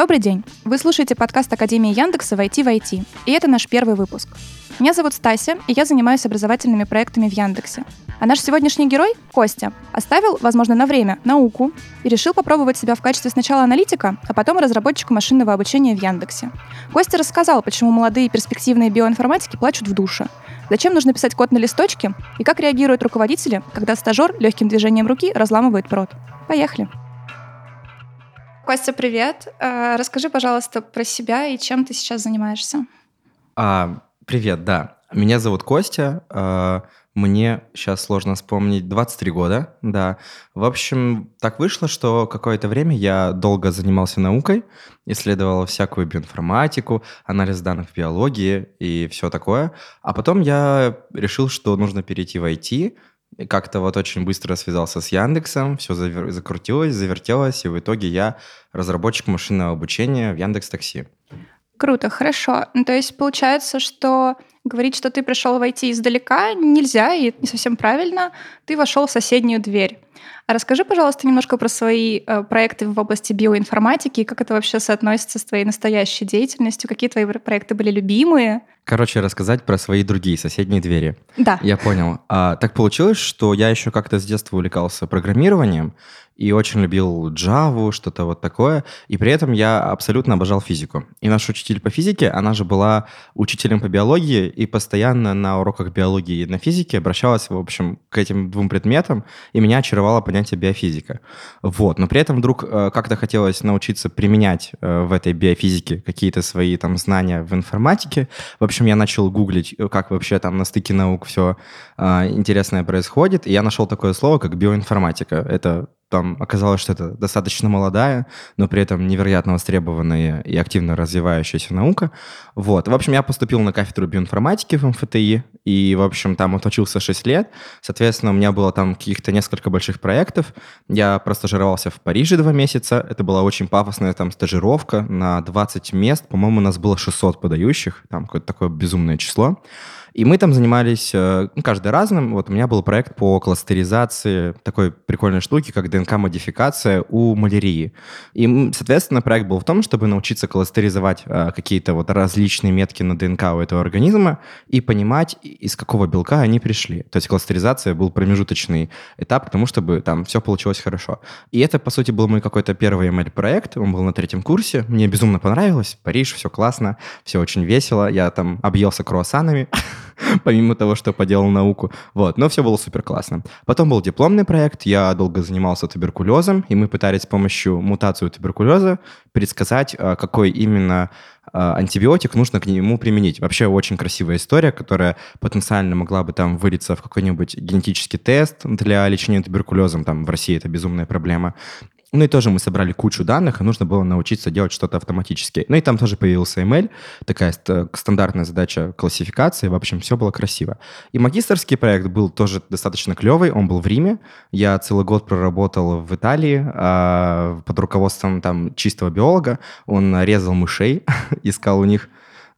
Добрый день! Вы слушаете подкаст Академии Яндекса «Войти в IT», и это наш первый выпуск. Меня зовут Стася, и я занимаюсь образовательными проектами в Яндексе. А наш сегодняшний герой, Костя, оставил, возможно, на время, науку и решил попробовать себя в качестве сначала аналитика, а потом разработчика машинного обучения в Яндексе. Костя рассказал, почему молодые перспективные биоинформатики плачут в душе, зачем нужно писать код на листочке и как реагируют руководители, когда стажер легким движением руки разламывает прод. Поехали! Костя, привет. Э, расскажи, пожалуйста, про себя и чем ты сейчас занимаешься. А, привет, да. Меня зовут Костя. Э, мне сейчас сложно вспомнить 23 года, да. В общем, так вышло, что какое-то время я долго занимался наукой, исследовал всякую биоинформатику, анализ данных в биологии и все такое. А потом я решил, что нужно перейти в IT, как-то вот очень быстро связался с Яндексом, все завер... закрутилось, завертелось, и в итоге я разработчик машинного обучения в Яндекс Такси. Круто, хорошо. Ну, то есть получается, что говорить, что ты пришел в IT издалека, нельзя, и не совсем правильно. Ты вошел в соседнюю дверь. А расскажи, пожалуйста, немножко про свои э, проекты в области биоинформатики, как это вообще соотносится с твоей настоящей деятельностью, какие твои проекты были любимые? Короче, рассказать про свои другие соседние двери. Да. Я понял. А, так получилось, что я еще как-то с детства увлекался программированием, и очень любил Java, что-то вот такое. И при этом я абсолютно обожал физику. И наш учитель по физике, она же была учителем по биологии, и постоянно на уроках биологии и на физике обращалась, в общем, к этим двум предметам, и меня очаровало понятие биофизика. Вот. Но при этом вдруг э, как-то хотелось научиться применять э, в этой биофизике какие-то свои там знания в информатике. В общем, я начал гуглить, э, как вообще там на стыке наук все интересное происходит, и я нашел такое слово, как биоинформатика. Это там оказалось, что это достаточно молодая, но при этом невероятно востребованная и активно развивающаяся наука. Вот. В общем, я поступил на кафедру биоинформатики в МФТИ, и, в общем, там отучился 6 лет. Соответственно, у меня было там каких-то несколько больших проектов. Я простажировался в Париже два месяца. Это была очень пафосная там стажировка на 20 мест. По-моему, у нас было 600 подающих. Там какое-то такое безумное число. И мы там занимались, э, ну, каждый разным. Вот у меня был проект по кластеризации такой прикольной штуки, как ДНК-модификация у малярии. И, соответственно, проект был в том, чтобы научиться кластеризовать э, какие-то вот различные метки на ДНК у этого организма и понимать, из какого белка они пришли. То есть кластеризация был промежуточный этап к тому, чтобы там все получилось хорошо. И это, по сути, был мой какой-то первый ML-проект. Он был на третьем курсе. Мне безумно понравилось. Париж, все классно, все очень весело. Я там объелся круассанами. помимо того, что поделал науку. Вот, но все было супер классно. Потом был дипломный проект, я долго занимался туберкулезом, и мы пытались с помощью мутации туберкулеза предсказать, а, какой именно а, антибиотик нужно к нему применить. Вообще очень красивая история, которая потенциально могла бы там вылиться в какой-нибудь генетический тест для лечения туберкулезом. Там в России это безумная проблема. Ну и тоже мы собрали кучу данных, и нужно было научиться делать что-то автоматически. Ну и там тоже появился ML, такая стандартная задача классификации. В общем, все было красиво. И магистрский проект был тоже достаточно клевый, он был в Риме. Я целый год проработал в Италии а, под руководством там чистого биолога. Он резал мышей, искал у них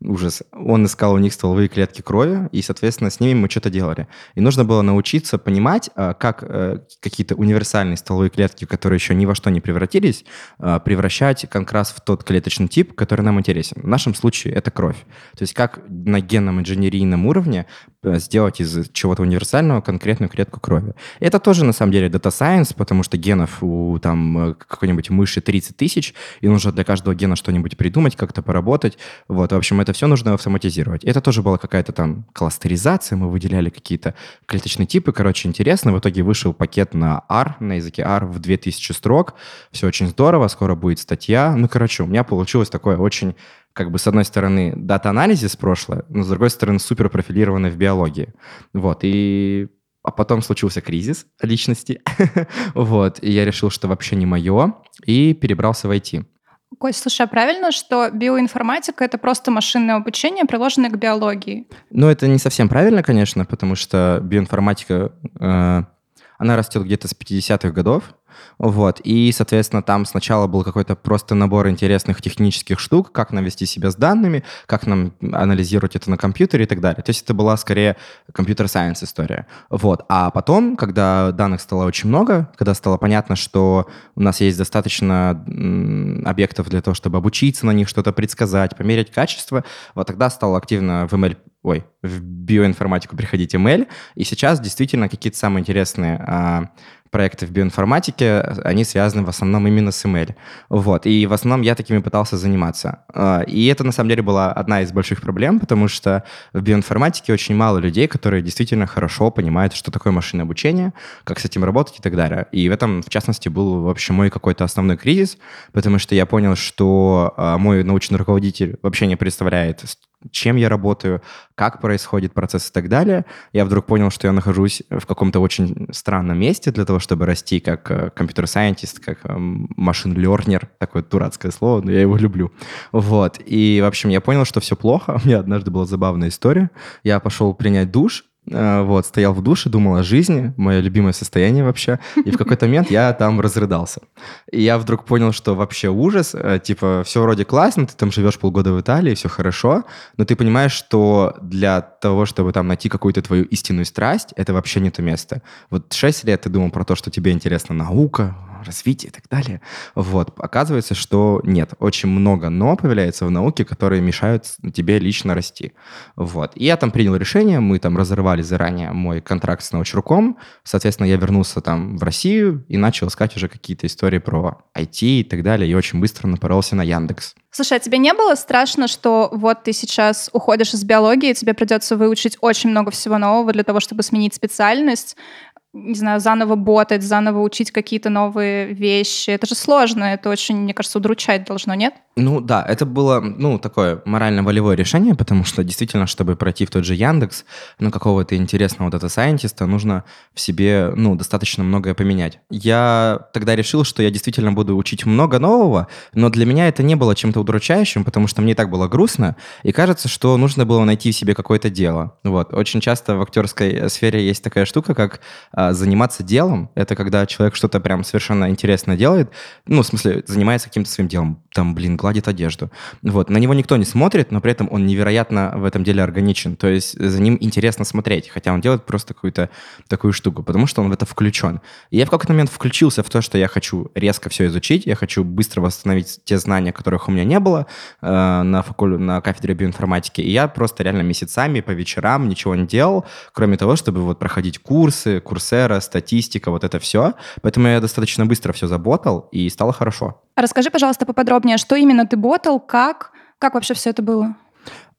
ужас. Он искал у них стволовые клетки крови, и, соответственно, с ними мы что-то делали. И нужно было научиться понимать, а, как э, какие-то универсальные стволовые клетки, которые еще ни во что не превратились, а, превращать как раз в тот клеточный тип, который нам интересен. В нашем случае это кровь. То есть как на генном инженерийном уровне сделать из чего-то универсального конкретную клетку крови. Это тоже, на самом деле, Data Science, потому что генов у там э, какой-нибудь мыши 30 тысяч, и нужно для каждого гена что-нибудь придумать, как-то поработать. Вот, в общем, это все нужно автоматизировать. Это тоже была какая-то там кластеризация, мы выделяли какие-то клеточные типы, короче, интересно. В итоге вышел пакет на R, на языке R в 2000 строк. Все очень здорово, скоро будет статья. Ну, короче, у меня получилось такое очень как бы, с одной стороны, data analysis прошлое, но с другой стороны, супер профилированный в биологии. Вот, и а потом случился кризис личности, вот, и я решил, что вообще не мое, и перебрался в IT. Кость, слушай, а правильно, что биоинформатика — это просто машинное обучение, приложенное к биологии? Ну, это не совсем правильно, конечно, потому что биоинформатика, э, она растет где-то с 50-х годов, Вот. И, соответственно, там сначала был какой-то просто набор интересных технических штук, как нам вести себя с данными, как нам анализировать это на компьютере и так далее. То есть это была скорее компьютер-сайенс история. Вот. А потом, когда данных стало очень много, когда стало понятно, что у нас есть достаточно объектов для того, чтобы обучиться на них, что-то предсказать, померить качество, вот тогда стал активно в ML ой, в биоинформатику приходить ML, и сейчас действительно какие-то самые интересные а, проекты в биоинформатике, они связаны в основном именно с ML. Вот. И в основном я такими пытался заниматься. А, и это, на самом деле, была одна из больших проблем, потому что в биоинформатике очень мало людей, которые действительно хорошо понимают, что такое машинное обучение, как с этим работать и так далее. И в этом, в частности, был, в общем, мой какой-то основной кризис, потому что я понял, что а, мой научный руководитель вообще не представляет чем я работаю, как происходит процесс и так далее. Я вдруг понял, что я нахожусь в каком-то очень странном месте для того, чтобы расти как компьютер-сайентист, как машин-лернер, такое дурацкое слово, но я его люблю. Вот. И, в общем, я понял, что все плохо. У меня однажды была забавная история. Я пошел принять душ, Э, вот, стоял в душе, думал о жизни, мое любимое состояние вообще, и в какой-то момент я там разрыдался. И я вдруг понял, что вообще ужас, э, типа, все вроде классно, ты там живешь полгода в Италии, все хорошо, но ты понимаешь, что для того, чтобы там найти какую-то твою истинную страсть, это вообще не то место. Вот 6 лет ты думал про то, что тебе интересна наука, развитие и так далее. Вот. Оказывается, что нет. Очень много «но» появляется в науке, которые мешают тебе лично расти. Вот. И я там принял решение, мы там разорвали заранее мой контракт с научруком. Соответственно, я вернулся там в Россию и начал искать уже какие-то истории про IT и так далее. И очень быстро напоролся на Яндекс. Слушай, а тебе не было страшно, что вот ты сейчас уходишь из биологии, тебе придется выучить очень много всего нового для того, чтобы сменить специальность? Не знаю, заново ботать, заново учить какие-то новые вещи. Это же сложно, это очень, мне кажется, удручать должно, нет? Ну да, это было, ну, такое морально-волевое решение, потому что действительно, чтобы пройти в тот же Яндекс, ну, какого-то интересного data scientist а, нужно в себе, ну, достаточно многое поменять. Я тогда решил, что я действительно буду учить много нового, но для меня это не было чем-то удручающим, потому что мне и так было грустно, и кажется, что нужно было найти в себе какое-то дело. Вот. Очень часто в актерской сфере есть такая штука, как а, заниматься делом. Это когда человек что-то прям совершенно интересно делает, ну, в смысле, занимается каким-то своим делом. Там, блин, гладит одежду. Вот. На него никто не смотрит, но при этом он невероятно в этом деле органичен. То есть за ним интересно смотреть, хотя он делает просто какую-то такую штуку, потому что он в это включен. И я в какой-то момент включился в то, что я хочу резко все изучить, я хочу быстро восстановить те знания, которых у меня не было э, на, факуль... на кафедре биоинформатики. И я просто реально месяцами по вечерам ничего не делал, кроме того, чтобы вот проходить курсы, курсера, статистика, вот это все. Поэтому я достаточно быстро все заботал, и стало хорошо. Расскажи, пожалуйста, поподробнее, что именно ты ботал, как, как вообще все это было?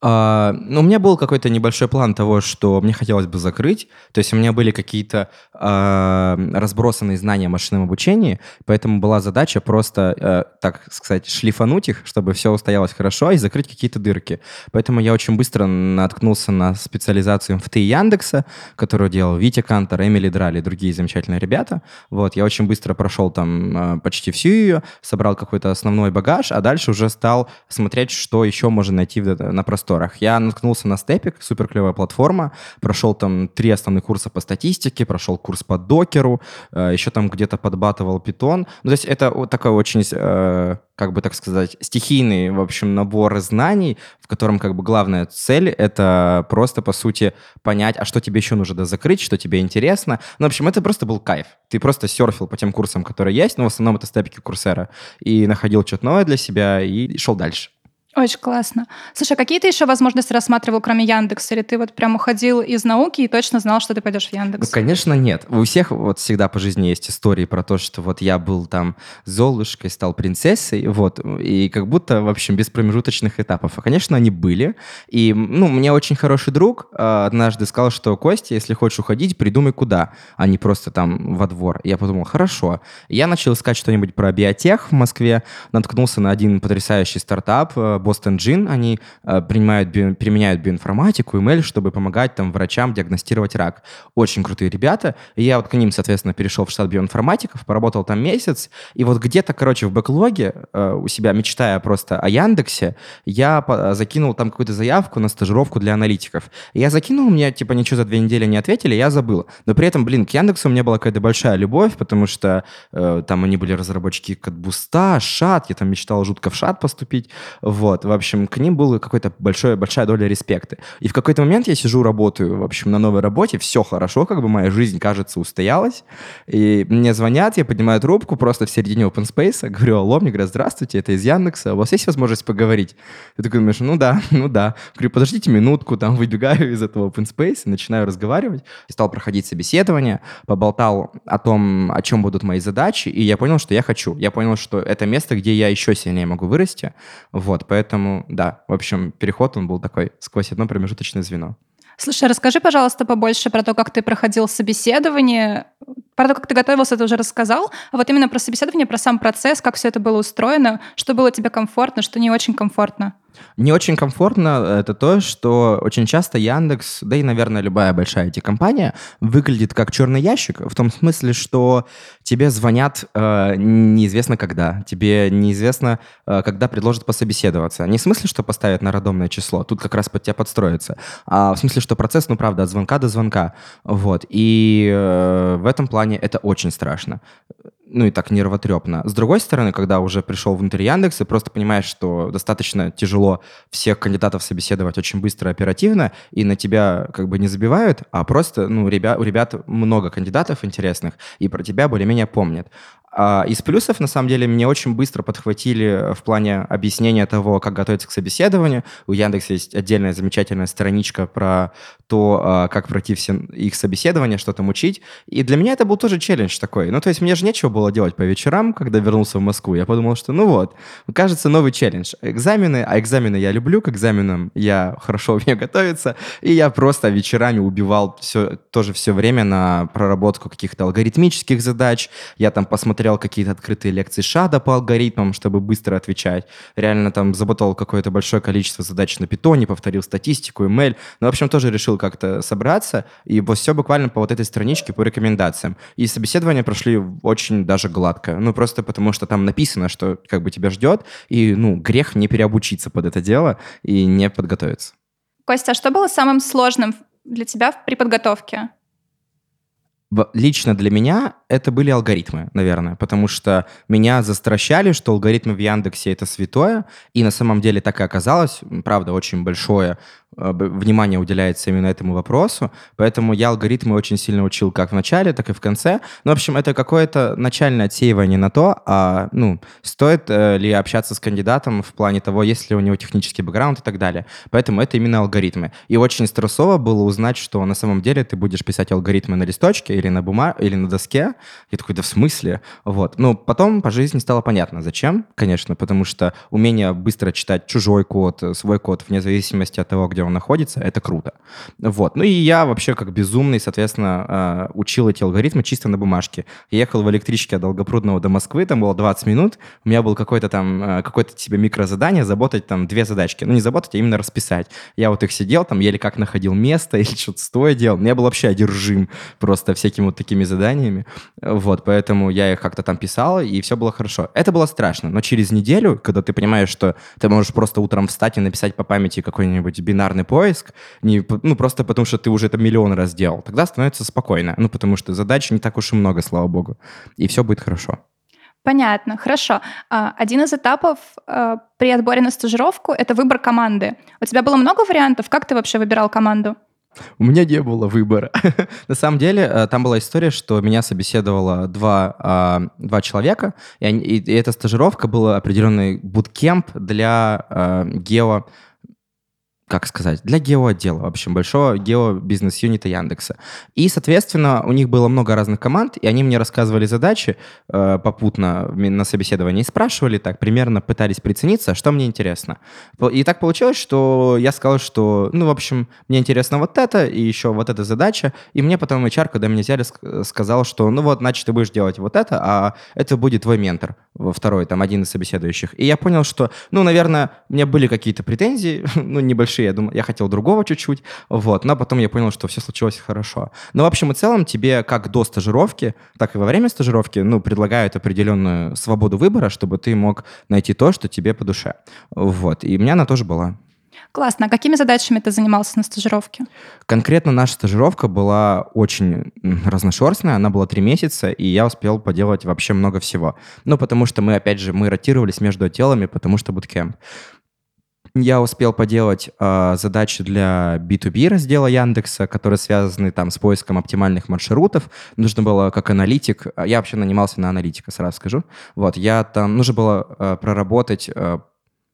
Uh, ну, у меня был какой-то небольшой план того, что мне хотелось бы закрыть. То есть у меня были какие-то uh, разбросанные знания о машинном обучении, поэтому была задача просто, uh, так сказать, шлифануть их, чтобы все устоялось хорошо, и закрыть какие-то дырки. Поэтому я очень быстро наткнулся на специализацию МФТ Яндекса, которую делал Витя Кантор, Эмили Драли и другие замечательные ребята. Вот, я очень быстро прошел там почти всю ее, собрал какой-то основной багаж, а дальше уже стал смотреть, что еще можно найти на простом просторах. Я наткнулся на Степик, супер клевая платформа, прошел там три основных курса по статистике, прошел курс по докеру, э, еще там где-то подбатывал питон. Ну, то есть это такой очень, э, как бы так сказать, стихийный, в общем, набор знаний, в котором как бы главная цель — это просто, по сути, понять, а что тебе еще нужно закрыть, что тебе интересно. Ну, в общем, это просто был кайф. Ты просто серфил по тем курсам, которые есть, но в основном это степики курсера, и находил что-то новое для себя и шел дальше. Очень классно. Слушай, а какие ты еще возможности рассматривал, кроме Яндекса? Или ты вот прям уходил из науки и точно знал, что ты пойдешь в Яндекс? Ну, конечно, нет. У всех вот всегда по жизни есть истории про то, что вот я был там Золушкой, стал принцессой, вот, и как будто, в общем, без промежуточных этапов. А, конечно, они были. И, ну, мне очень хороший друг э, однажды сказал, что, Костя, если хочешь уходить, придумай куда, а не просто там во двор. Я подумал, хорошо. Я начал искать что-нибудь про биотех в Москве, наткнулся на один потрясающий стартап, э, Boston Gin, они э, принимают, био, применяют биоинформатику, email, чтобы помогать там врачам диагностировать рак. Очень крутые ребята. И я вот к ним, соответственно, перешел в штат биоинформатиков, поработал там месяц, и вот где-то, короче, в бэклоге э, у себя, мечтая просто о Яндексе, я закинул там какую-то заявку на стажировку для аналитиков. Я закинул, мне типа ничего за две недели не ответили, я забыл. Но при этом, блин, к Яндексу у меня была какая-то большая любовь, потому что э, там они были разработчики Катбуста, Шат, я там мечтал жутко в Шат поступить. Вот, в общем, к ним была какая-то большая, большая доля респекта. И в какой-то момент я сижу, работаю, в общем, на новой работе, все хорошо, как бы моя жизнь, кажется, устоялась. И мне звонят, я поднимаю трубку просто в середине open space, говорю, алло, мне говорят, здравствуйте, это из Яндекса, у вас есть возможность поговорить? Ты такой думаешь, ну да, ну да. Говорю, подождите минутку, там выбегаю из этого open space, начинаю разговаривать. И стал проходить собеседование, поболтал о том, о чем будут мои задачи, и я понял, что я хочу. Я понял, что это место, где я еще сильнее могу вырасти. Вот, поэтому, да, в общем, переход он был такой сквозь одно промежуточное звено. Слушай, расскажи, пожалуйста, побольше про то, как ты проходил собеседование. Про то, как ты готовился, ты уже рассказал. А вот именно про собеседование, про сам процесс, как все это было устроено, что было тебе комфортно, что не очень комфортно. Не очень комфортно это то, что очень часто Яндекс, да и, наверное, любая большая IT-компания выглядит как черный ящик, в том смысле, что тебе звонят э, неизвестно когда, тебе неизвестно, э, когда предложат пособеседоваться. Не в смысле, что поставят на рандомное число, тут как раз под тебя подстроится, а в смысле, что процесс, ну, правда, от звонка до звонка. Вот. И э, в этом плане это очень страшно ну и так нервотрепно. С другой стороны, когда уже пришел внутрь Яндекса, просто понимаешь, что достаточно тяжело всех кандидатов собеседовать очень быстро, оперативно, и на тебя как бы не забивают, а просто, ну, ребят, у ребят много кандидатов интересных, и про тебя более-менее помнят. А из плюсов, на самом деле, мне очень быстро подхватили в плане объяснения того, как готовиться к собеседованию. У Яндекса есть отдельная замечательная страничка про то, а, как пройти все их собеседования, что там учить. И для меня это был тоже челлендж такой. Ну, то есть мне же нечего было делать по вечерам, когда вернулся в Москву. Я подумал, что ну вот, кажется, новый челлендж. Экзамены, а экзамены я люблю, к экзаменам я хорошо умею готовиться, и я просто вечерами убивал все, тоже все время на проработку каких-то алгоритмических задач. Я там посмотрел смотрел какие-то открытые лекции Шада по алгоритмам, чтобы быстро отвечать. Реально там заботал какое-то большое количество задач на питоне, повторил статистику, email. Ну, в общем, тоже решил как-то собраться. И вот все буквально по вот этой страничке, по рекомендациям. И собеседования прошли очень даже гладко. Ну, просто потому что там написано, что как бы тебя ждет. И, ну, грех не переобучиться под это дело и не подготовиться. Костя, а что было самым сложным для тебя при подготовке? Лично для меня это были алгоритмы, наверное, потому что меня застращали, что алгоритмы в Яндексе это святое, и на самом деле так и оказалось, правда, очень большое внимание уделяется именно этому вопросу, поэтому я алгоритмы очень сильно учил как в начале, так и в конце. Ну, в общем, это какое-то начальное отсеивание на то, а, ну, стоит э, ли общаться с кандидатом в плане того, есть ли у него технический бэкграунд и так далее. Поэтому это именно алгоритмы. И очень стрессово было узнать, что на самом деле ты будешь писать алгоритмы на листочке или на бумаге, или на доске. Я такой, да в смысле? Вот. Ну, потом по жизни стало понятно, зачем, конечно, потому что умение быстро читать чужой код, свой код, вне зависимости от того, где он находится, это круто. Вот. Ну и я вообще как безумный, соответственно, а, учил эти алгоритмы чисто на бумажке. Ехал в электричке от Долгопрудного до Москвы, там было 20 минут, у меня был какой-то там, а, какое-то тебе микрозадание, заботать там две задачки. Ну не заботать, а именно расписать. Я вот их сидел, там еле как находил место или что-то стоя делал. Я был вообще одержим просто всякими вот такими заданиями. Вот, поэтому я их как-то там писал, и все было хорошо. Это было страшно, но через неделю, когда ты понимаешь, что ты можешь просто утром встать и написать по памяти какой-нибудь бинар бинарный поиск, не, ну, просто потому что ты уже это миллион раз делал, тогда становится спокойно. Ну, потому что задач не так уж и много, слава богу. И все будет хорошо. Понятно, хорошо. А, один из этапов а, при отборе на стажировку — это выбор команды. У тебя было много вариантов? Как ты вообще выбирал команду? У меня не было выбора. На самом деле, э, там была история, что меня собеседовало два, а, два человека, и, они, и эта стажировка была определенный буткемп для гео как сказать, для геоотдела, в общем, большого гео-бизнес-юнита Яндекса. И, соответственно, у них было много разных команд, и они мне рассказывали задачи э, попутно на собеседовании спрашивали так, примерно пытались прицениться, что мне интересно. И так получилось, что я сказал, что, ну, в общем, мне интересно вот это, и еще вот эта задача, и мне потом HR, когда меня взяли, сказал, что, ну вот, значит, ты будешь делать вот это, а это будет твой ментор, второй, там, один из собеседующих. И я понял, что, ну, наверное, у меня были какие-то претензии, ну, небольшие, я думал, я хотел другого чуть-чуть, вот, но потом я понял, что все случилось хорошо. Но, в общем и целом, тебе как до стажировки, так и во время стажировки, ну, предлагают определенную свободу выбора, чтобы ты мог найти то, что тебе по душе. Вот, и у меня она тоже была. Классно. А какими задачами ты занимался на стажировке? Конкретно наша стажировка была очень разношерстная. Она была три месяца, и я успел поделать вообще много всего. Ну, потому что мы, опять же, мы ротировались между отделами, потому что буткемп. Я успел поделать э, задачи для B2B раздела Яндекса, которые связаны там с поиском оптимальных маршрутов. Нужно было как аналитик, я вообще нанимался на аналитика, сразу скажу. Вот, я там, нужно было э, проработать э,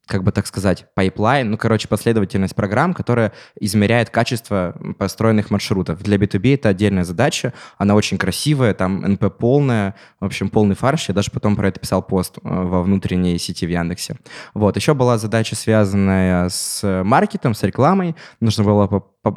как бы так сказать, pipeline, ну, короче, последовательность программ, которая измеряет качество построенных маршрутов. Для B2B это отдельная задача, она очень красивая, там NP-полная, в общем, полный фарш. Я даже потом про это писал пост э, во внутренней сети в Яндексе. Вот, еще была задача, связанная с маркетом, с рекламой. Нужно было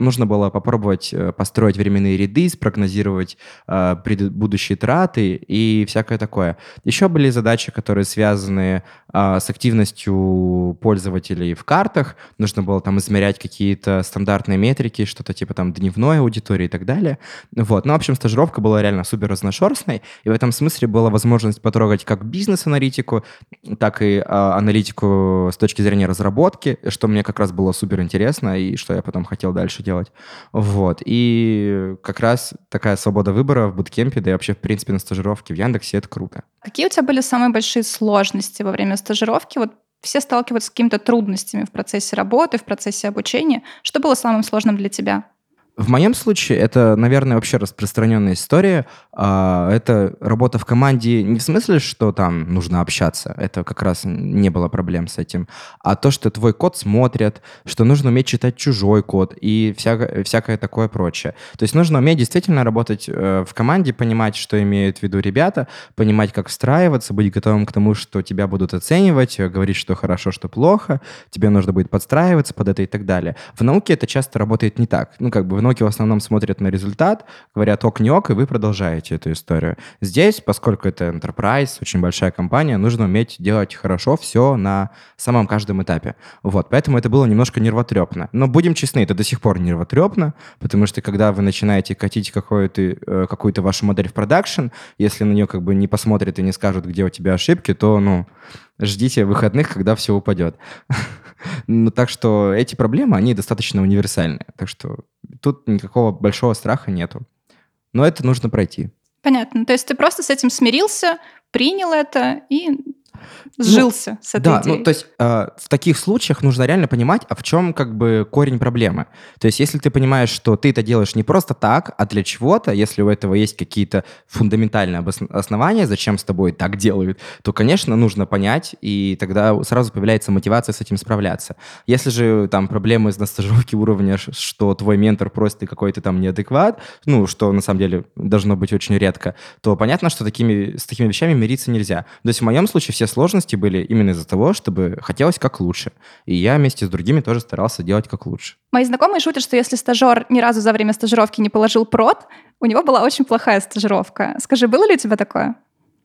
нужно было попробовать э, построить временные ряды, спрогнозировать э, будущие траты и всякое такое. Еще были задачи, которые связаны э, с активностью пользователей в картах. Нужно было там измерять какие-то стандартные метрики, что-то типа там дневной аудитории и так далее. Вот. Ну, в общем, стажировка была реально супер разношерстной, и в этом смысле была возможность потрогать как бизнес-аналитику, так и э, аналитику с точки зрения разработки, что мне как раз было супер интересно и что я потом хотел дальше дальше делать. Вот. И как раз такая свобода выбора в буткемпе, да и вообще, в принципе, на стажировке в Яндексе, это круто. Какие у тебя были самые большие сложности во время стажировки? Вот все сталкиваются с какими-то трудностями в процессе работы, в процессе обучения. Что было самым сложным для тебя? В моем случае это, наверное, вообще распространенная история. А, это работа в команде не в смысле, что там нужно общаться, это как раз не было проблем с этим, а то, что твой код смотрят, что нужно уметь читать чужой код и всякое, всякое такое прочее. То есть нужно уметь действительно работать э, в команде, понимать, что имеют в виду ребята, понимать, как встраиваться, быть готовым к тому, что тебя будут оценивать, говорить, что хорошо, что плохо, тебе нужно будет подстраиваться под это и так далее. В науке это часто работает не так. Ну, как бы науке в основном смотрят на результат, говорят ок, не ок, и вы продолжаете эту историю. Здесь, поскольку это enterprise, очень большая компания, нужно уметь делать хорошо все на самом каждом этапе. Вот, поэтому это было немножко нервотрепно. Но будем честны, это до сих пор нервотрепно, потому что когда вы начинаете катить какую-то, э, какую-то вашу модель в продакшн, если на нее как бы не посмотрят и не скажут, где у тебя ошибки, то, ну, ждите выходных, когда все упадет. Ну, так что эти проблемы, они достаточно универсальные. Так что тут никакого большого страха нету. Но это нужно пройти. Понятно. То есть ты просто с этим смирился, принял это и сжился ну, с этой да, идеей. ну то есть э, в таких случаях нужно реально понимать, а в чем как бы корень проблемы. То есть если ты понимаешь, что ты это делаешь не просто так, а для чего-то, если у этого есть какие-то фундаментальные основания, зачем с тобой так делают, то, конечно, нужно понять, и тогда сразу появляется мотивация с этим справляться. Если же там проблемы на стажировке уровня, что твой ментор просит ты какой-то там неадекват, ну, что на самом деле должно быть очень редко, то понятно, что такими, с такими вещами мириться нельзя. То есть в моем случае все сложности были именно из-за того, чтобы хотелось как лучше. И я вместе с другими тоже старался делать как лучше. Мои знакомые шутят, что если стажер ни разу за время стажировки не положил прод, у него была очень плохая стажировка. Скажи, было ли у тебя такое?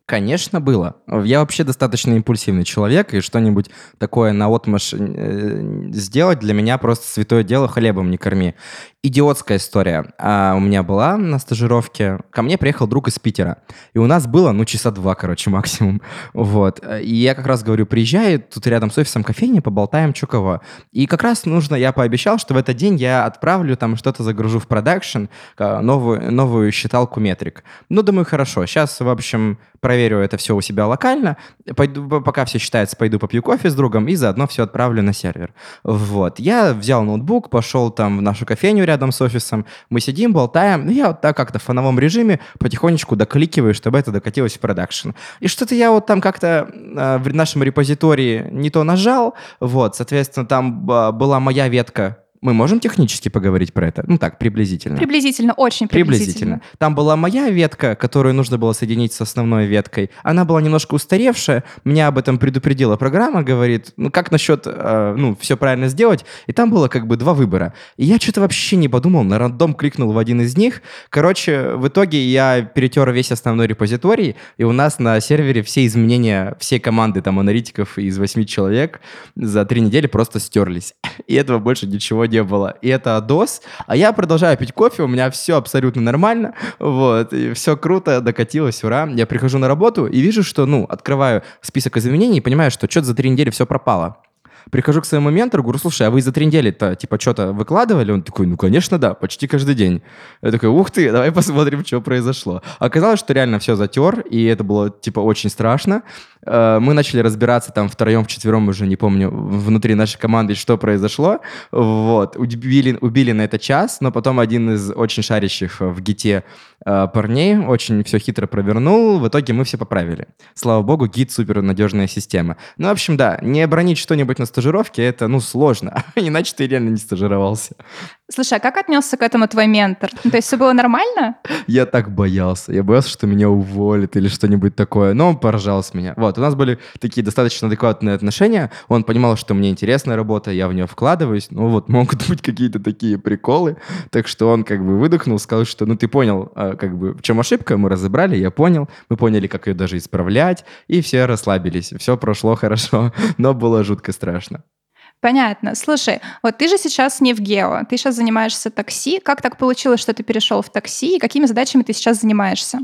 Конечно, было. Я вообще достаточно импульсивный человек, и что-нибудь такое на отмаш э, сделать для меня просто святое дело, хлебом не корми. Идиотская история а у меня была на стажировке. Ко мне приехал друг из Питера, и у нас было, ну, часа два, короче, максимум. Вот. И я как раз говорю, приезжай, тут рядом с офисом кофейни, поболтаем, что кого. И как раз нужно, я пообещал, что в этот день я отправлю, там что-то загружу в продакшн, новую, новую считалку метрик. Ну, думаю, хорошо. Сейчас, в общем, проверю это все у себя локально, пойду, пока все считается, пойду попью кофе с другом и заодно все отправлю на сервер. Вот. Я взял ноутбук, пошел там в нашу кофейню рядом с офисом, мы сидим, болтаем, и я вот так как-то в фоновом режиме потихонечку докликиваю, чтобы это докатилось в продакшн. И что-то я вот там как-то э, в нашем репозитории не то нажал, вот, соответственно, там э, была моя ветка Мы можем технически поговорить про это? Ну так, приблизительно. Приблизительно, очень приблизительно. Приблизительно. Там была моя ветка, которую нужно было соединить с основной веткой. Она была немножко устаревшая. Меня об этом предупредила программа, говорит, ну как насчет, э, ну, все правильно сделать. И там было как бы два выбора. И я что-то вообще не подумал, на рандом кликнул в один из них. Короче, в итоге я перетер весь основной репозиторий, и у нас на сервере все изменения, все команды там аналитиков из восьми человек за три недели просто стерлись. И этого больше ничего не было. И это DOS. А я продолжаю пить кофе, у меня все абсолютно нормально. Вот, и все круто, докатилось, ура. Я прихожу на работу и вижу, что, ну, открываю список изменений и понимаю, что что-то за три недели все пропало. Прихожу к своему ментору, говорю, слушай, а вы за три недели-то, типа, что-то выкладывали? Он такой, ну, конечно, да, почти каждый день. Я такой, ух ты, давай посмотрим, что произошло. Оказалось, что реально все затер, и это было, типа, очень страшно. Э, мы начали разбираться там втроем, вчетвером, уже не помню, внутри нашей команды, что произошло. Вот. Убили, убили на это час, но потом один из очень шарящих в гите э, парней очень все хитро провернул. В итоге мы все поправили. Слава богу, гид супер надежная система. Ну, в общем, да, не обронить что-нибудь на стажировке, это, ну, сложно. Иначе ты реально не стажировался. Слушай, а как отнесся к этому твой ментор? Ну, то есть все было нормально? Я так боялся. Я боялся, что меня уволят или что-нибудь такое. Но он поражал с меня. Вот, у нас были такие достаточно адекватные отношения. Он понимал, что мне интересная работа, я в нее вкладываюсь. Ну вот, могут быть какие-то такие приколы. Так что он как бы выдохнул, сказал, что ну ты понял, а, как бы в чем ошибка, мы разобрали, я понял. Мы поняли, как ее даже исправлять. И все расслабились. Все прошло хорошо, но было жутко страшно. Понятно. Слушай, вот ты же сейчас не в гео, ты сейчас занимаешься такси. Как так получилось, что ты перешел в такси, и какими задачами ты сейчас занимаешься?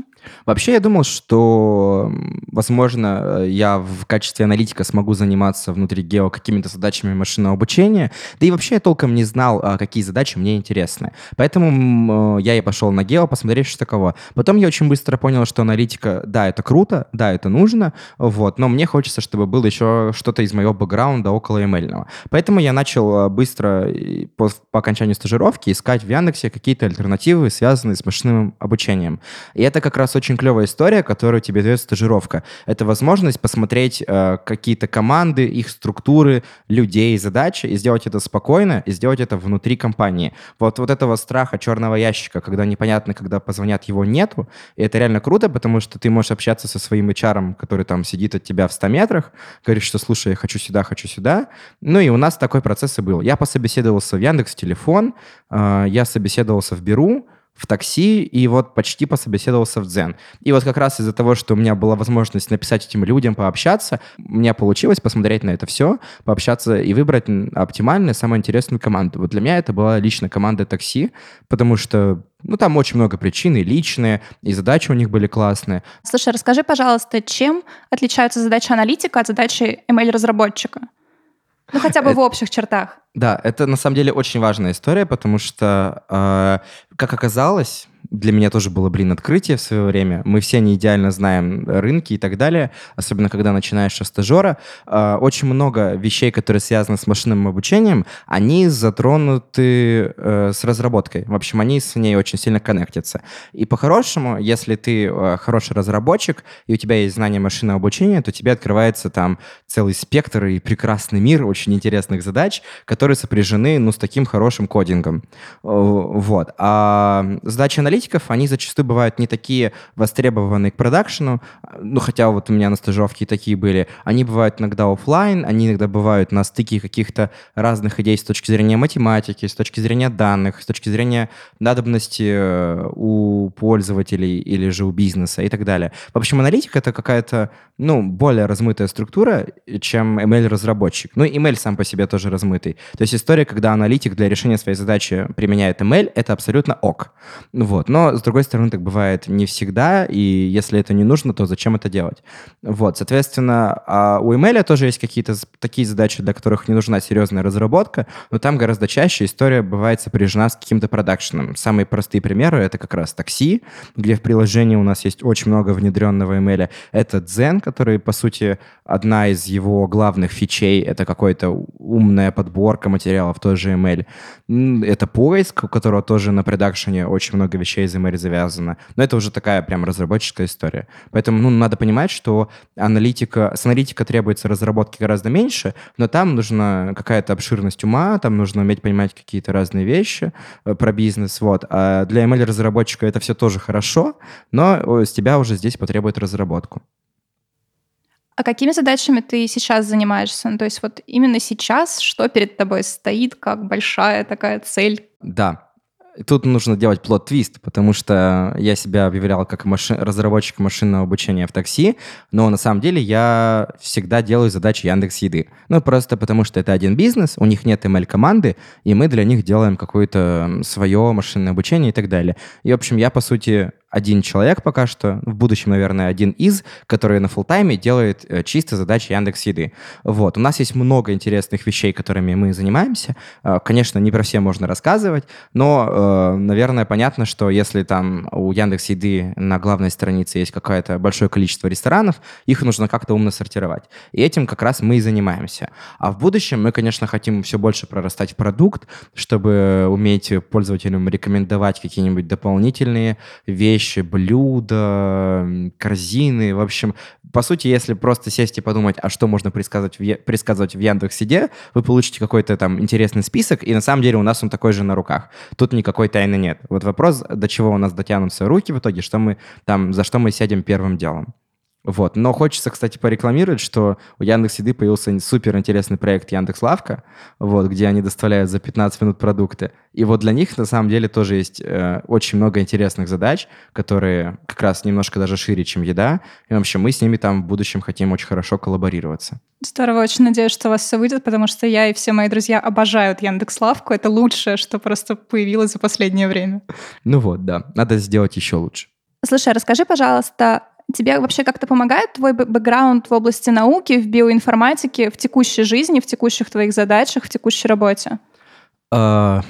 Вообще, я думал, что, возможно, я в качестве аналитика смогу заниматься внутри гео какими-то задачами машинного обучения. Да и вообще я толком не знал, а, какие задачи мне интересны. Поэтому я и пошел на гео посмотреть, что такого. Потом я очень быстро понял, что аналитика, да, это круто, да, это нужно, вот, но мне хочется, чтобы было еще что-то из моего бэкграунда около ML. Поэтому я начал а, быстро по, по окончанию стажировки искать в Яндексе какие-то альтернативы, связанные с машинным обучением. И это как раз очень клевая история, которую тебе дает стажировка. Это возможность посмотреть э, какие-то команды, их структуры, людей, задачи, и сделать это спокойно, и сделать это внутри компании. Вот, вот этого страха черного ящика, когда непонятно, когда позвонят, его нету. И это реально круто, потому что ты можешь общаться со своим HR, который там сидит от тебя в 100 метрах, говоришь, что, слушай, я хочу сюда, хочу сюда. Ну и у нас такой процесс и был. Я пособеседовался в Яндекс телефон, э, я собеседовался в Беру, в такси и вот почти пособеседовался в Дзен. И вот как раз из-за того, что у меня была возможность написать этим людям, пообщаться, у меня получилось посмотреть на это все, пообщаться и выбрать оптимальную, самую интересную команду. Вот для меня это была лично команда такси, потому что ну, там очень много причин, и личные, и задачи у них были классные. Слушай, расскажи, пожалуйста, чем отличаются задачи аналитика от задачи ML-разработчика? Ну, хотя бы в общих чертах. Да, это на самом деле очень важная история, потому что, э, как оказалось, для меня тоже было, блин, открытие в свое время. Мы все не идеально знаем рынки и так далее, особенно когда начинаешь со стажера. Э, очень много вещей, которые связаны с машинным обучением, они затронуты э, с разработкой. В общем, они с ней очень сильно коннектятся. И по-хорошему, если ты э, хороший разработчик, и у тебя есть знание машинного обучения, то тебе открывается там целый спектр и прекрасный мир очень интересных задач, которые сопряжены, ну, с таким хорошим кодингом. Э, вот. А задачи аналитиков, они зачастую бывают не такие востребованные к продакшену, ну, хотя вот у меня на стажировке такие были. Они бывают иногда офлайн, они иногда бывают на стыке каких-то разных идей с точки зрения математики, с точки зрения данных, с точки зрения надобности э, у пользователей или же у бизнеса и так далее. В общем, аналитика — это какая-то, ну, более размытая структура, чем ML-разработчик. Ну, email сам по себе тоже размытый. То есть история, когда аналитик для решения своей задачи применяет ML, это абсолютно ок. Вот. Но, с другой стороны, так бывает не всегда, и если это не нужно, то зачем это делать? Вот, соответственно, а у ML тоже есть какие-то такие задачи, для которых не нужна серьезная разработка, но там гораздо чаще история бывает сопряжена с каким-то продакшеном. Самые простые примеры — это как раз такси, где в приложении у нас есть очень много внедренного ML. Это Zen, который, по сути, одна из его главных фичей — это какой-то умная подборка материалов, тоже ML. Это поиск, у которого тоже на продакшене очень много вещей ML завязано. Но это уже такая прям разработческая история. Поэтому ну, надо понимать, что аналитика, с аналитика требуется разработки гораздо меньше, но там нужна какая-то обширность ума, там нужно уметь понимать какие-то разные вещи э, про бизнес. Вот. А для ML-разработчика это все тоже хорошо, но с тебя уже здесь потребует разработку. А какими задачами ты сейчас занимаешься? Ну, то есть вот именно сейчас что перед тобой стоит как большая такая цель? Да, Тут нужно делать плод-твист, потому что я себя объявлял как машин, разработчик машинного обучения в такси, но на самом деле я всегда делаю задачи Яндекс Еды. Ну, просто потому что это один бизнес, у них нет ML-команды, и мы для них делаем какое-то свое машинное обучение и так далее. И, в общем, я, по сути, один человек пока что, в будущем, наверное, один из, который на фултайме делает э, чисто задачи Яндекс Еды. Вот. У нас есть много интересных вещей, которыми мы занимаемся. Э, конечно, не про все можно рассказывать, но, э, наверное, понятно, что если там у Яндекс Еды на главной странице есть какое-то большое количество ресторанов, их нужно как-то умно сортировать. И этим как раз мы и занимаемся. А в будущем мы, конечно, хотим все больше прорастать в продукт, чтобы уметь пользователям рекомендовать какие-нибудь дополнительные вещи, вещи, блюда, корзины. В общем, по сути, если просто сесть и подумать, а что можно предсказывать в, предсказывать в Яндекс.Еде, вы получите какой-то там интересный список, и на самом деле у нас он такой же на руках. Тут никакой тайны нет. Вот вопрос, до чего у нас дотянутся руки в итоге, что мы там, за что мы сядем первым делом. Вот. Но хочется, кстати, порекламировать, что у Яндекс Еды появился супер интересный проект Яндекс Лавка, вот, где они доставляют за 15 минут продукты. И вот для них на самом деле тоже есть э, очень много интересных задач, которые как раз немножко даже шире, чем еда. И, в общем, мы с ними там в будущем хотим очень хорошо коллаборироваться. Здорово, очень надеюсь, что у вас все выйдет, потому что я и все мои друзья обожают Яндекс Лавку. Это лучшее, что просто появилось за последнее время. Ну вот, да, надо сделать еще лучше. Слушай, расскажи, пожалуйста, Тебе вообще как-то помогает твой бэкграунд в области науки, в биоинформатике, в текущей жизни, в текущих твоих задачах, в текущей работе? А,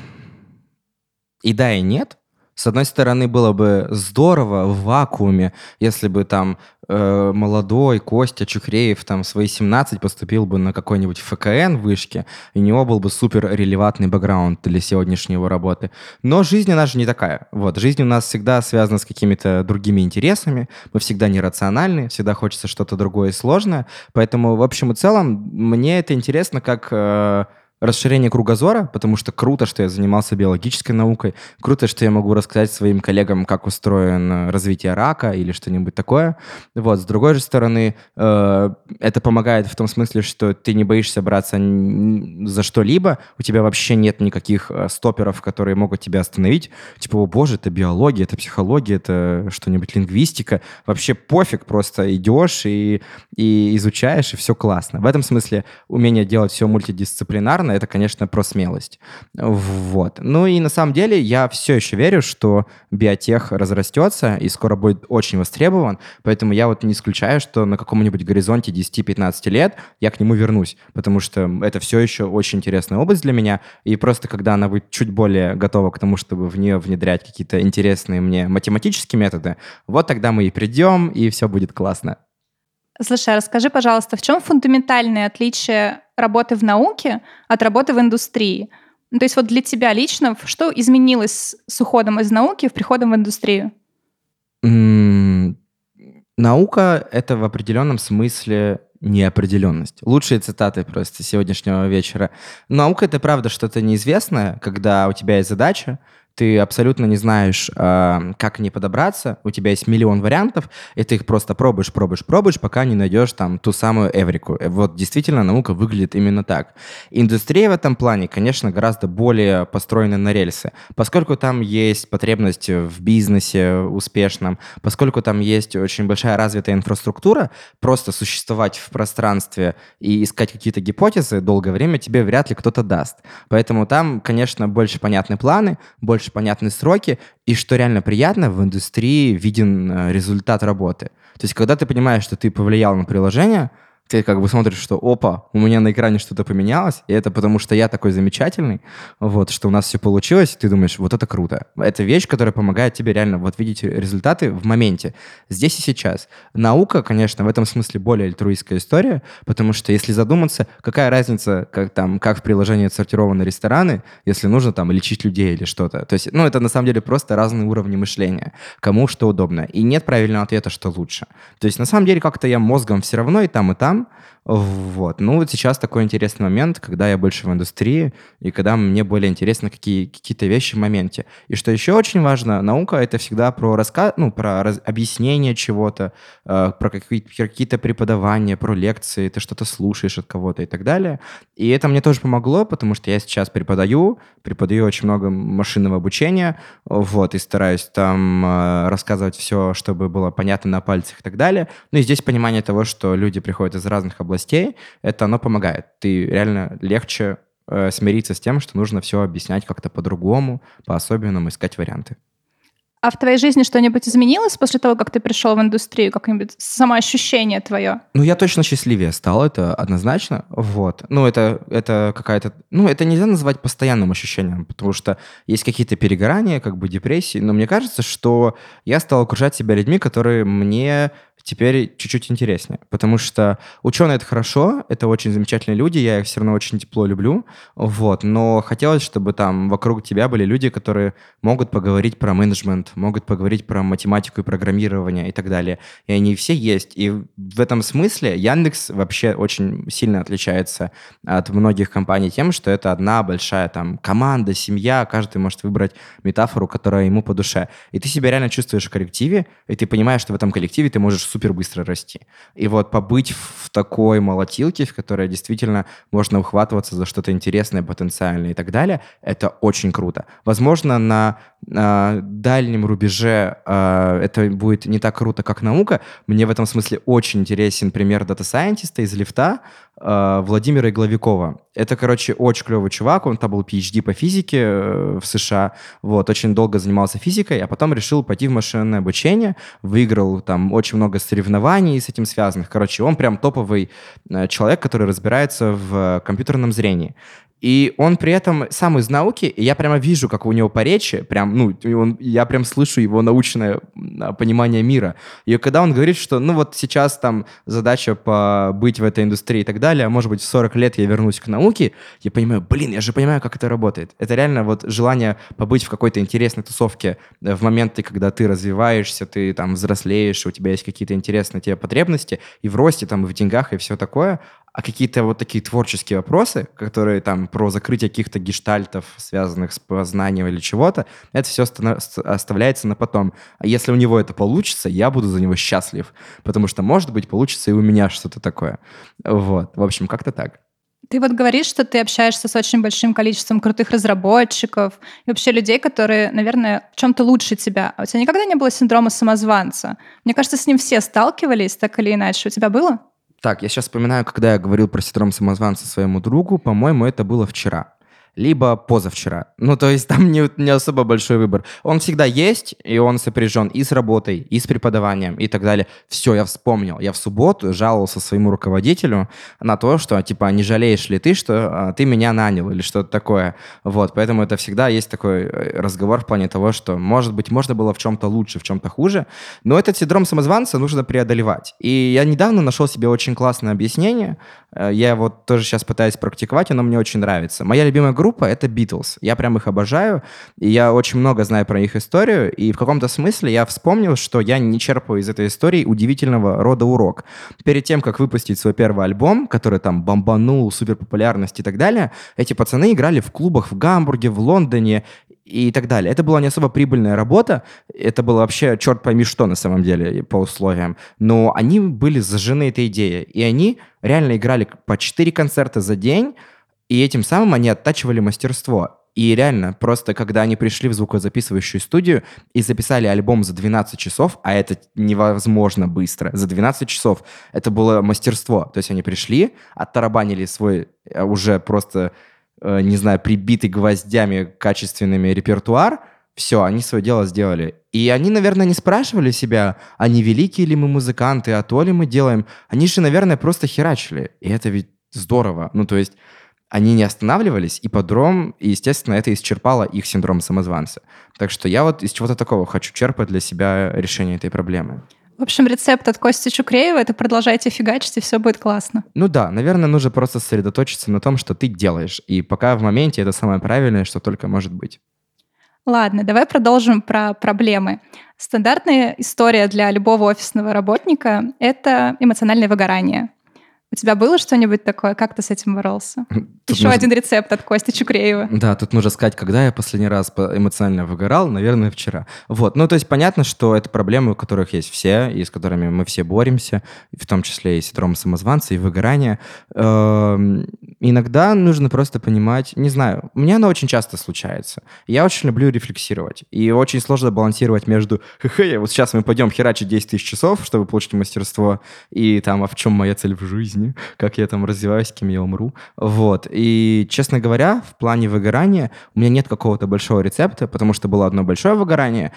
и да, и нет. С одной стороны, было бы здорово в вакууме, если бы там э, молодой Костя Чухреев там свои 17 поступил бы на какой-нибудь ФКН вышке, и у него был бы супер релевантный бэкграунд для сегодняшней его работы. Но жизнь у нас же не такая. Вот, жизнь у нас всегда связана с какими-то другими интересами, мы всегда нерациональны, всегда хочется что-то другое и сложное, поэтому, в общем и целом, мне это интересно как... Э, расширение кругозора, потому что круто, что я занимался биологической наукой, круто, что я могу рассказать своим коллегам, как устроено развитие рака или что-нибудь такое. Вот, с другой же стороны, э, это помогает в том смысле, что ты не боишься браться за что-либо, у тебя вообще нет никаких э, стоперов, которые могут тебя остановить. Типа, о боже, это биология, это психология, это что-нибудь лингвистика. Вообще пофиг, просто идешь и, и изучаешь, и все классно. В этом смысле умение делать все мультидисциплинарно это, конечно, про смелость. Вот. Ну и на самом деле я все еще верю, что биотех разрастется и скоро будет очень востребован, поэтому я вот не исключаю, что на каком-нибудь горизонте 10-15 лет я к нему вернусь, потому что это все еще очень интересная область для меня, и просто когда она будет чуть более готова к тому, чтобы в нее внедрять какие-то интересные мне математические методы, вот тогда мы и придем, и все будет классно. Слушай, а расскажи, пожалуйста, в чем фундаментальное отличие работы в науке от работы в индустрии? Ну, то есть вот для тебя лично, что изменилось с уходом из науки в приходом в индустрию? наука — это в определенном смысле неопределенность. Лучшие цитаты просто сегодняшнего вечера. Наука — это правда что-то неизвестное, когда у тебя есть задача, ты абсолютно не знаешь, как к ней подобраться, у тебя есть миллион вариантов, и ты их просто пробуешь, пробуешь, пробуешь, пока не найдешь там ту самую эврику. Э, вот действительно наука выглядит именно так. Индустрия в этом плане, конечно, гораздо более построена на рельсы, поскольку там есть потребность в бизнесе успешном, поскольку там есть очень большая развитая инфраструктура, просто существовать в пространстве и искать какие-то гипотезы долгое время тебе вряд ли кто-то даст. Поэтому там, конечно, больше понятны планы, больше больше понятны сроки, и что реально приятно, в индустрии виден э, результат работы. То есть, когда ты понимаешь, что ты повлиял на приложение, ты как бы смотришь, что опа, у меня на экране что-то поменялось, и это потому, что я такой замечательный, вот, что у нас все получилось, ты думаешь, вот это круто. Это вещь, которая помогает тебе реально вот видеть результаты в моменте, здесь и сейчас. Наука, конечно, в этом смысле более альтруистская история, потому что если задуматься, какая разница, как там, как в приложении отсортированы рестораны, если нужно там лечить людей или что-то. То есть, ну, это на самом деле просто разные уровни мышления, кому что удобно. И нет правильного ответа, что лучше. То есть, на самом деле, как-то я мозгом все равно и там, и там, там. Вот. Ну, вот сейчас такой интересный момент, когда я больше в индустрии, и когда мне более интересны какие, какие-то вещи в моменте. И что еще очень важно, наука — это всегда про рассказ, ну, про раз, объяснение чего-то, э, про какие- какие-то преподавания, про лекции, ты что-то слушаешь от кого-то и так далее. И это мне тоже помогло, потому что я сейчас преподаю, преподаю очень много машинного обучения, вот, и стараюсь там э, рассказывать все, чтобы было понятно на пальцах и так далее. Ну, и здесь понимание того, что люди приходят из разных областей, областей, это оно помогает. Ты реально легче э, смириться с тем, что нужно все объяснять как-то по-другому, по-особенному, искать варианты. А в твоей жизни что-нибудь изменилось после того, как ты пришел в индустрию? Как-нибудь самоощущение твое? Ну, я точно счастливее стал, это однозначно. Вот. Ну, это, это какая-то... Ну, это нельзя назвать постоянным ощущением, потому что есть какие-то перегорания, как бы депрессии. Но мне кажется, что я стал окружать себя людьми, которые мне теперь чуть-чуть интереснее. Потому что ученые — это хорошо, это очень замечательные люди, я их все равно очень тепло люблю, вот, но хотелось, чтобы там вокруг тебя были люди, которые могут поговорить про менеджмент, могут поговорить про математику и программирование и так далее. И они все есть. И в этом смысле Яндекс вообще очень сильно отличается от многих компаний тем, что это одна большая там команда, семья, каждый может выбрать метафору, которая ему по душе. И ты себя реально чувствуешь в коллективе, и ты понимаешь, что в этом коллективе ты можешь супер быстро расти. И вот побыть в такой молотилке, в которой действительно можно ухватываться за что-то интересное, потенциальное и так далее, это очень круто. Возможно, на э, дальнем рубеже э, это будет не так круто, как наука. Мне в этом смысле очень интересен пример data scientist а из Lyft а, э, Владимира Игловикова. Это, короче, очень клевый чувак, он там был PhD по физике э, в США, вот, очень долго занимался физикой, а потом решил пойти в машинное обучение, выиграл там очень много соревнований с этим связанных. Короче, он прям топовый э, человек, который разбирается в компьютерном зрении. И он при этом сам из науки, и я прямо вижу, как у него по речи, прям, ну, он, я прям слышу его научное а, понимание мира. И когда он говорит, что, ну, вот сейчас там задача побыть в этой индустрии и так далее, а может быть, в 40 лет я вернусь к науке, я понимаю, блин, я же понимаю, как это работает. Это реально вот желание побыть в какой-то интересной тусовке в моменты, когда ты развиваешься, ты там взрослеешь, у тебя есть какие-то интересные тебе потребности, и в росте, там, и в деньгах, и все такое, а какие-то вот такие творческие вопросы, которые там про закрытие каких-то гештальтов, связанных с познанием или чего-то, это все оставляется на потом. А если у него это получится, я буду за него счастлив, потому что, может быть, получится и у меня что-то такое. Вот, в общем, как-то так. Ты вот говоришь, что ты общаешься с очень большим количеством крутых разработчиков и вообще людей, которые, наверное, в чем-то лучше тебя. А у тебя никогда не было синдрома самозванца? Мне кажется, с ним все сталкивались, так или иначе. У тебя было? Так, я сейчас вспоминаю, когда я говорил про синдром самозванца своему другу, по-моему, это было вчера либо позавчера. Ну, то есть там не, не особо большой выбор. Он всегда есть, и он сопряжен и с работой, и с преподаванием, и так далее. Все, я вспомнил. Я в субботу жаловался своему руководителю на то, что, типа, не жалеешь ли ты, что а, ты меня нанял или что-то такое. Вот, поэтому это всегда есть такой э, разговор в плане того, что, может быть, можно было в чем-то лучше, в чем-то хуже, но этот синдром самозванца нужно преодолевать. И я недавно нашел себе очень классное объяснение. Э, я вот тоже сейчас пытаюсь практиковать, оно мне очень нравится. Моя любимая группа группа — это Beatles. Я прям их обожаю, и я очень много знаю про их историю, и в каком-то смысле я вспомнил, что я не черпаю из этой истории удивительного рода урок. Перед тем, как выпустить свой первый альбом, который там бомбанул, суперпопулярность и так далее, эти пацаны играли в клубах в Гамбурге, в Лондоне, и так далее. Это была не особо прибыльная работа, это было вообще черт пойми что на самом деле по условиям, но они были зажжены этой идеей, и они реально играли по 4 концерта за день, и этим самым они оттачивали мастерство. И реально, просто когда они пришли в звукозаписывающую студию и записали альбом за 12 часов, а это невозможно быстро, за 12 часов, это было мастерство. То есть они пришли, оттарабанили свой э, уже просто, э, не знаю, прибитый гвоздями качественными репертуар, все, они свое дело сделали. И они, наверное, не спрашивали себя, а не великие ли мы музыканты, а то ли мы делаем. Они же, наверное, просто херачили. И это ведь здорово. Ну, то есть они не останавливались, и подром, и, естественно, это исчерпало их синдром самозванца. Так что я вот из чего-то такого хочу черпать для себя решение этой проблемы. В общем, рецепт от Кости Чукреева — это продолжайте фигачить, и все будет классно. Ну да, наверное, нужно просто сосредоточиться на том, что ты делаешь. И пока в моменте это самое правильное, что только может быть. Ладно, давай продолжим про проблемы. Стандартная история для любого офисного работника — это эмоциональное выгорание. У тебя было что-нибудь такое? Как ты с этим боролся? Тут Еще нужно... один рецепт от Кости Чукреева. Да, тут нужно сказать, когда я последний раз эмоционально выгорал, наверное, вчера. Вот, ну то есть понятно, что это проблемы, у которых есть все, и с которыми мы все боремся, в том числе и синдром самозванца, и выгорание. Эм, иногда нужно просто понимать, не знаю, у меня оно очень часто случается. Я очень люблю рефлексировать, и очень сложно балансировать между «хе-хе, вот сейчас мы пойдем херачить 10 тысяч часов, чтобы получить мастерство, и там, а в чем моя цель в жизни?» Жизни, как я там развиваюсь, кем я умру. Вот. И, честно говоря, в плане выгорания у меня нет какого-то большого рецепта, потому что было одно большое выгорание,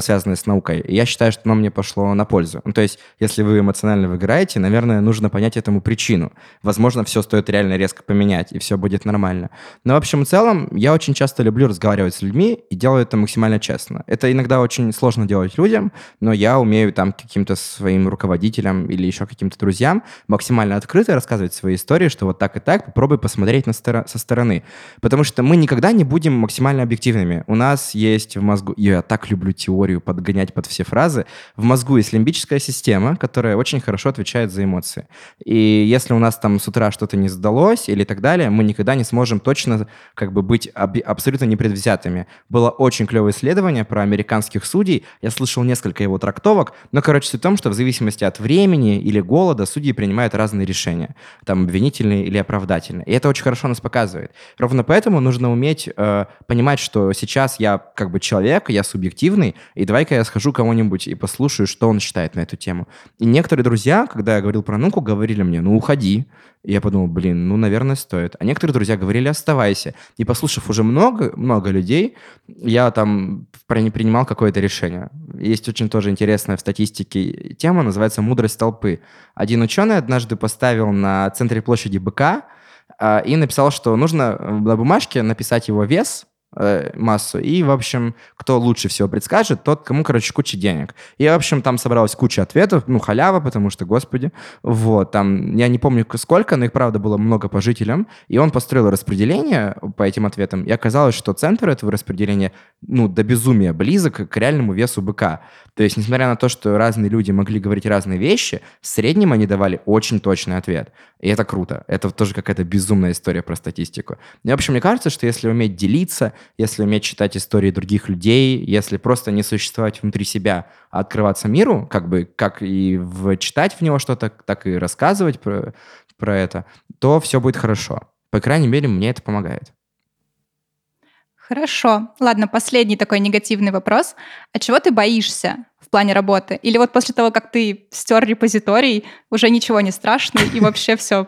связанное с наукой, и я считаю, что оно мне пошло на пользу. Ну, то есть, если вы эмоционально выгораете, наверное, нужно понять этому причину. Возможно, все стоит реально резко поменять, и все будет нормально. Но, в общем и целом, я очень часто люблю разговаривать с людьми и делаю это максимально честно. Это иногда очень сложно делать людям, но я умею там каким-то своим руководителям или еще каким-то друзьям максимально открыто рассказывать свои истории, что вот так и так, попробуй посмотреть на стор- со стороны. Потому что мы никогда не будем максимально объективными. У нас есть в мозгу, я так люблю теорию подгонять под все фразы, в мозгу есть лимбическая система, которая очень хорошо отвечает за эмоции. И если у нас там с утра что-то не сдалось или так далее, мы никогда не сможем точно как бы быть об- абсолютно непредвзятыми. Было очень клевое исследование про американских судей, я слышал несколько его трактовок, но, короче, суть в том, что в зависимости от времени или голода судьи принимают разные решения, там, обвинительные или оправдательные. И это очень хорошо нас показывает. Ровно поэтому нужно уметь э, понимать, что сейчас я как бы человек, я субъективный, и давай-ка я схожу кого-нибудь и послушаю, что он считает на эту тему. И некоторые друзья, когда я говорил про науку, говорили мне, ну, уходи, и я подумал, блин, ну, наверное, стоит. А некоторые друзья говорили, оставайся. И послушав уже много, много людей, я там принимал какое-то решение. Есть очень тоже интересная в статистике тема, называется «Мудрость толпы». Один ученый однажды поставил на центре площади быка и написал, что нужно на бумажке написать его вес – э, массу. И, в общем, кто лучше всего предскажет, тот, кому, короче, куча денег. И, в общем, там собралась куча ответов, ну, халява, потому что, господи, вот, там, я не помню сколько, но их, правда, было много по жителям, и он построил распределение по этим ответам, и оказалось, что центр этого распределения, ну, до безумия близок к реальному весу быка. То есть, несмотря на то, что разные люди могли говорить разные вещи, в среднем они давали очень точный ответ. И это круто. Это тоже какая-то безумная история про статистику. И, в общем, мне кажется, что если уметь делиться, если уметь читать истории других людей, если просто не существовать внутри себя, а открываться миру, как бы как и в, читать в него что-то, так и рассказывать про, про это, то все будет хорошо. По крайней мере, мне это помогает. Хорошо. Ладно, последний такой негативный вопрос. А чего ты боишься в плане работы? Или вот после того, как ты стер репозиторий, уже ничего не страшно и вообще все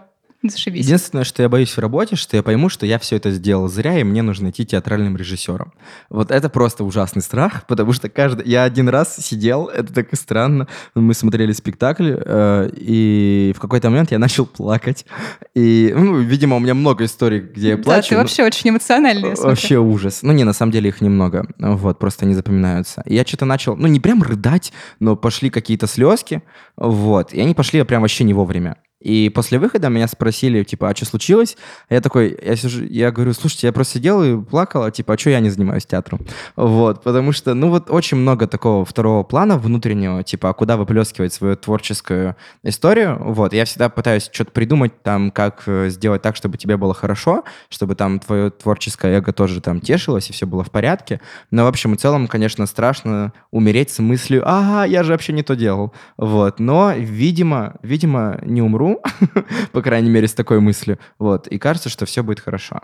Зашибись. Единственное, что я боюсь в работе, что я пойму, что я все это сделал зря, и мне нужно идти театральным режиссером. Вот это просто ужасный страх, потому что каждый... Я один раз сидел, это так и странно, мы смотрели спектакль, э, и в какой-то момент я начал плакать. И, ну, видимо, у меня много историй, где я плачу. Да, ты вообще очень эмоциональный. Вообще ужас. Ну, не, на самом деле их немного. Вот, просто не запоминаются. И я что-то начал, ну, не прям рыдать, но пошли какие-то слезки, вот. И они пошли прям вообще не вовремя. И после выхода меня спросили, типа, а что случилось? Я такой, я, сижу, я говорю, слушайте, я просто сидел и плакал, а типа, а что я не занимаюсь театром? Вот, потому что, ну вот очень много такого второго плана внутреннего, типа, а куда выплескивать свою творческую историю? Вот, я всегда пытаюсь что-то придумать там, как э, сделать так, чтобы тебе было хорошо, чтобы там твое творческое эго тоже там тешилось и все было в порядке. Но, в общем и целом, конечно, страшно умереть с мыслью, ага, я же вообще не то делал. Вот, но, видимо, видимо, не умру, по крайней мере, с такой мыслью. Вот, и кажется, что все будет хорошо.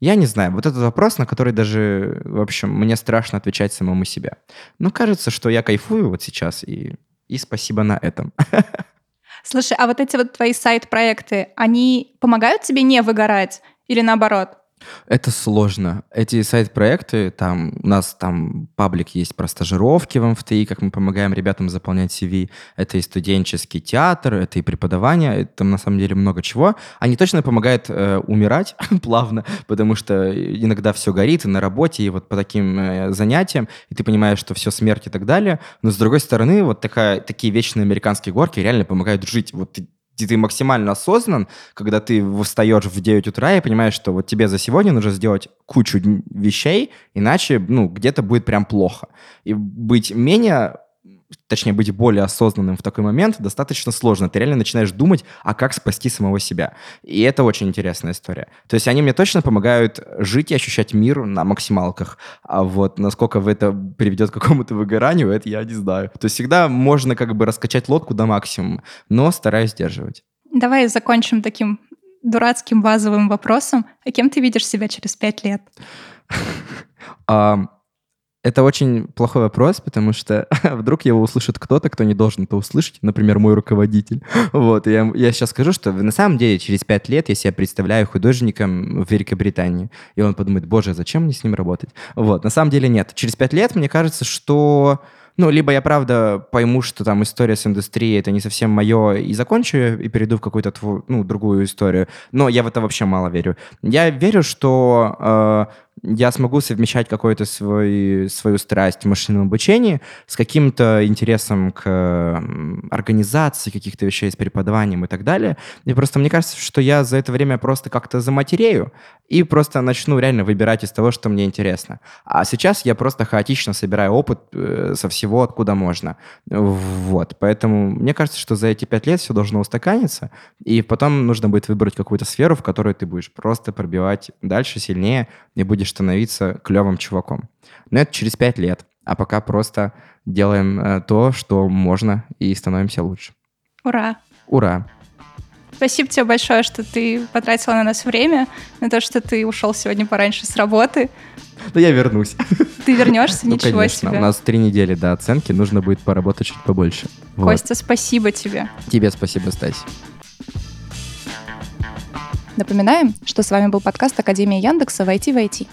Я не знаю, вот этот вопрос, на который даже, в общем, мне страшно отвечать самому себе. Но кажется, что я кайфую вот сейчас, и, и спасибо на этом. Слушай, а вот эти вот твои сайт-проекты, они помогают тебе не выгорать или наоборот? Это сложно. Эти сайт-проекты, там у нас там паблик есть про стажировки в МФТИ, как мы помогаем ребятам заполнять CV. Это и студенческий театр, это и преподавание, это на самом деле много чего. Они точно помогают э, умирать плавно, потому что иногда все горит и на работе, и вот по таким э, занятиям, и ты понимаешь, что все смерть и так далее. Но с другой стороны, вот такая, такие вечные американские горки реально помогают жить. Вот ты где ты максимально осознан, когда ты встаешь в 9 утра и понимаешь, что вот тебе за сегодня нужно сделать кучу вещей, иначе, ну, где-то будет прям плохо. И быть менее точнее, быть более осознанным в такой момент достаточно сложно. Ты реально начинаешь думать, а как спасти самого себя. И это очень интересная история. То есть они мне точно помогают жить и ощущать мир на максималках. А вот насколько это приведет к какому-то выгоранию, это я не знаю. То есть всегда можно как бы раскачать лодку до максимума, но стараюсь сдерживать. Давай закончим таким дурацким базовым вопросом. А кем ты видишь себя через пять лет? Это очень плохой вопрос, потому что вдруг его услышит кто-то, кто не должен это услышать, например, мой руководитель. Вот, я, я сейчас скажу, что на самом деле через пять лет я себя представляю художником в Великобритании. И он подумает, боже, зачем мне с ним работать? Вот, на самом деле нет. Через пять лет мне кажется, что ну, либо я правда пойму, что там история с индустрией это не совсем мое, и закончу и перейду в какую-то ну, другую историю. Но я в это вообще мало верю. Я верю, что э, я смогу совмещать какую-то свой, свою страсть в машинном обучении с каким-то интересом к организации каких-то вещей, с преподаванием и так далее. И просто мне кажется, что я за это время просто как-то заматерею и просто начну реально выбирать из того, что мне интересно. А сейчас я просто хаотично собираю опыт э, со всего, откуда можно. Вот. Поэтому мне кажется, что за эти пять лет все должно устаканиться, и потом нужно будет выбрать какую-то сферу, в которой ты будешь просто пробивать дальше, сильнее, и будешь становиться клевым чуваком. Но это через пять лет. А пока просто делаем э, то, что можно, и становимся лучше. Ура! Ура! Спасибо тебе большое, что ты потратила на нас время, на то, что ты ушел сегодня пораньше с работы. Да я вернусь. Ты вернешься? Ничего ну, конечно. себе. У нас три недели до оценки, нужно будет поработать чуть побольше. Костя, вот. спасибо тебе. Тебе спасибо, Стась. Напоминаем, что с вами был подкаст Академии Яндекса «Войти в IT».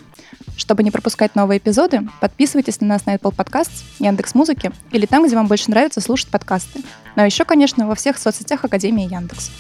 Чтобы не пропускать новые эпизоды, подписывайтесь на нас на Apple Podcasts, Яндекс Музыки или там, где вам больше нравится слушать подкасты. Ну а еще, конечно, во всех соцсетях Академии Яндекса.